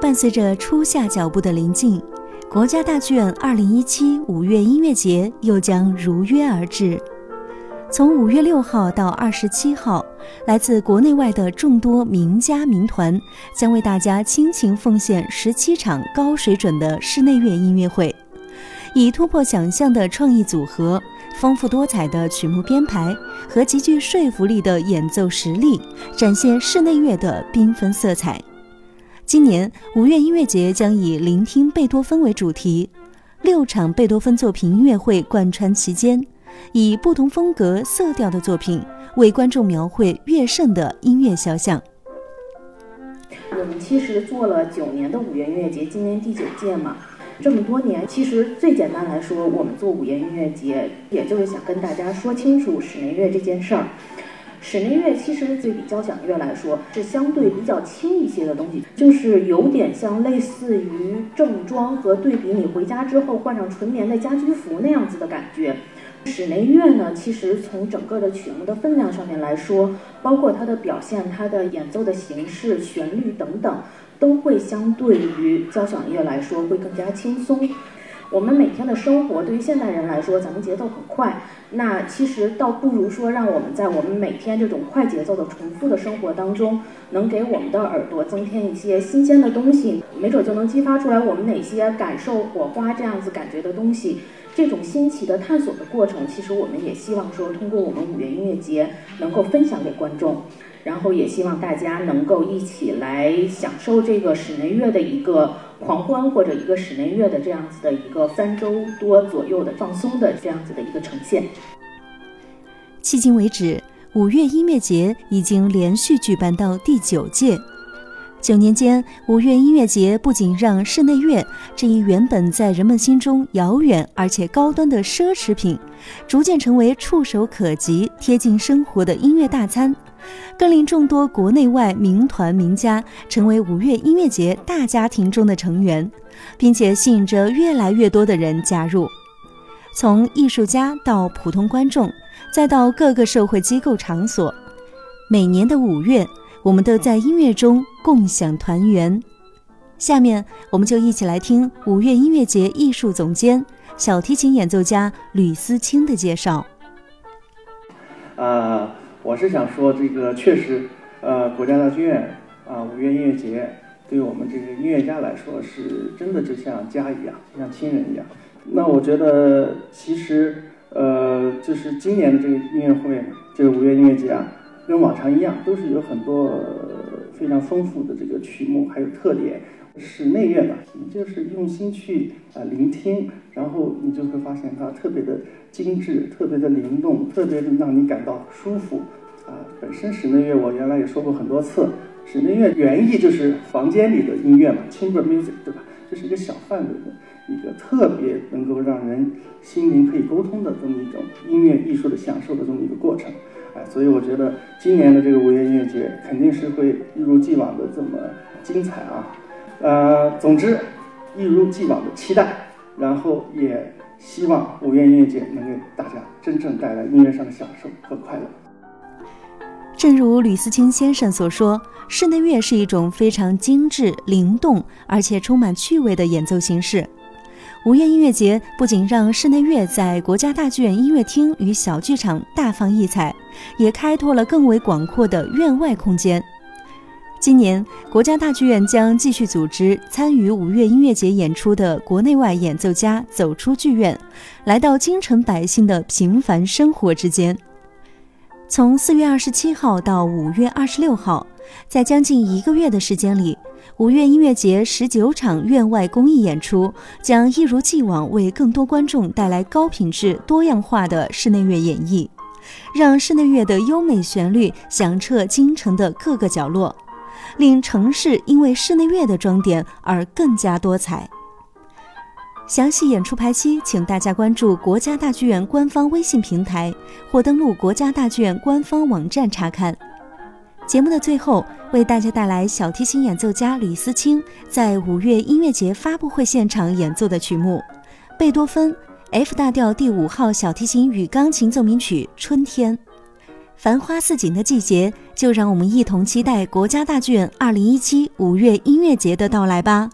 伴随着初夏脚步的临近，国家大剧院2017五月音乐节又将如约而至。从五月六号到二十七号，来自国内外的众多名家名团将为大家倾情奉献十七场高水准的室内乐音乐会，以突破想象的创意组合、丰富多彩的曲目编排和极具说服力的演奏实力，展现室内乐的缤纷色彩。今年五月音乐节将以“聆听贝多芬”为主题，六场贝多芬作品音乐会贯穿其间，以不同风格、色调的作品为观众描绘乐圣的音乐肖像。我们其实做了九年的五月音乐节，今年第九届嘛。这么多年，其实最简单来说，我们做五月音乐节，也就是想跟大家说清楚室内乐这件事儿。室内乐其实对比交响乐来说是相对比较轻一些的东西，就是有点像类似于正装和对比你回家之后换上纯棉的家居服那样子的感觉。室内乐呢，其实从整个的曲目的分量上面来说，包括它的表现、它的演奏的形式、旋律等等，都会相对于交响乐来说会更加轻松。我们每天的生活对于现代人来说，咱们节奏很快。那其实倒不如说，让我们在我们每天这种快节奏的重复的生活当中，能给我们的耳朵增添一些新鲜的东西，没准就能激发出来我们哪些感受火花这样子感觉的东西。这种新奇的探索的过程，其实我们也希望说，通过我们五月音乐节能够分享给观众。然后也希望大家能够一起来享受这个室内乐的一个狂欢，或者一个室内乐的这样子的一个三周多左右的放松的这样子的一个呈现。迄今为止，五月音乐节已经连续举办到第九届。九年间，五月音乐节不仅让室内乐这一原本在人们心中遥远而且高端的奢侈品，逐渐成为触手可及、贴近生活的音乐大餐。更令众多国内外名团名家成为五月音乐节大家庭中的成员，并且吸引着越来越多的人加入。从艺术家到普通观众，再到各个社会机构场所，每年的五月，我们都在音乐中共享团圆。下面，我们就一起来听五月音乐节艺术总监、小提琴演奏家吕思清的介绍。呃。我是想说，这个确实，呃，国家大剧院啊，五月音乐节对我们这个音乐家来说，是真的就像家一样，就像亲人一样。那我觉得，其实，呃，就是今年的这个音乐会，这个五月音乐节啊，跟往常一样，都是有很多非常丰富的这个曲目，还有特点。室内乐吧，你就是用心去啊聆听，然后你就会发现它特别的精致，特别的灵动，特别的让你感到舒服。啊，本身室内乐我原来也说过很多次，室内乐原意就是房间里的音乐嘛，chamber music，对吧？这是一个小范围的一个特别能够让人心灵可以沟通的这么一种音乐艺术的享受的这么一个过程。所以我觉得今年的这个五月音乐节肯定是会一如既往的这么精彩啊。呃，总之，一如既往的期待，然后也希望五月音乐节能给大家真正带来音乐上的享受和快乐。正如吕思清先生所说，室内乐是一种非常精致、灵动而且充满趣味的演奏形式。五月音乐节不仅让室内乐在国家大剧院音乐厅与小剧场大放异彩，也开拓了更为广阔的院外空间。今年，国家大剧院将继续组织参与五月音乐节演出的国内外演奏家走出剧院，来到京城百姓的平凡生活之间。从四月二十七号到五月二十六号，在将近一个月的时间里，五月音乐节十九场院外公益演出将一如既往为更多观众带来高品质、多样化的室内乐演绎，让室内乐的优美旋律响彻京城的各个角落。令城市因为室内乐的装点而更加多彩。详细演出排期，请大家关注国家大剧院官方微信平台或登录国家大剧院官方网站查看。节目的最后，为大家带来小提琴演奏家吕思清在五月音乐节发布会现场演奏的曲目——贝多芬 F 大调第五号小提琴与钢琴奏鸣曲《春天》。繁花似锦的季节，就让我们一同期待国家大剧院二零一七五月音乐节的到来吧。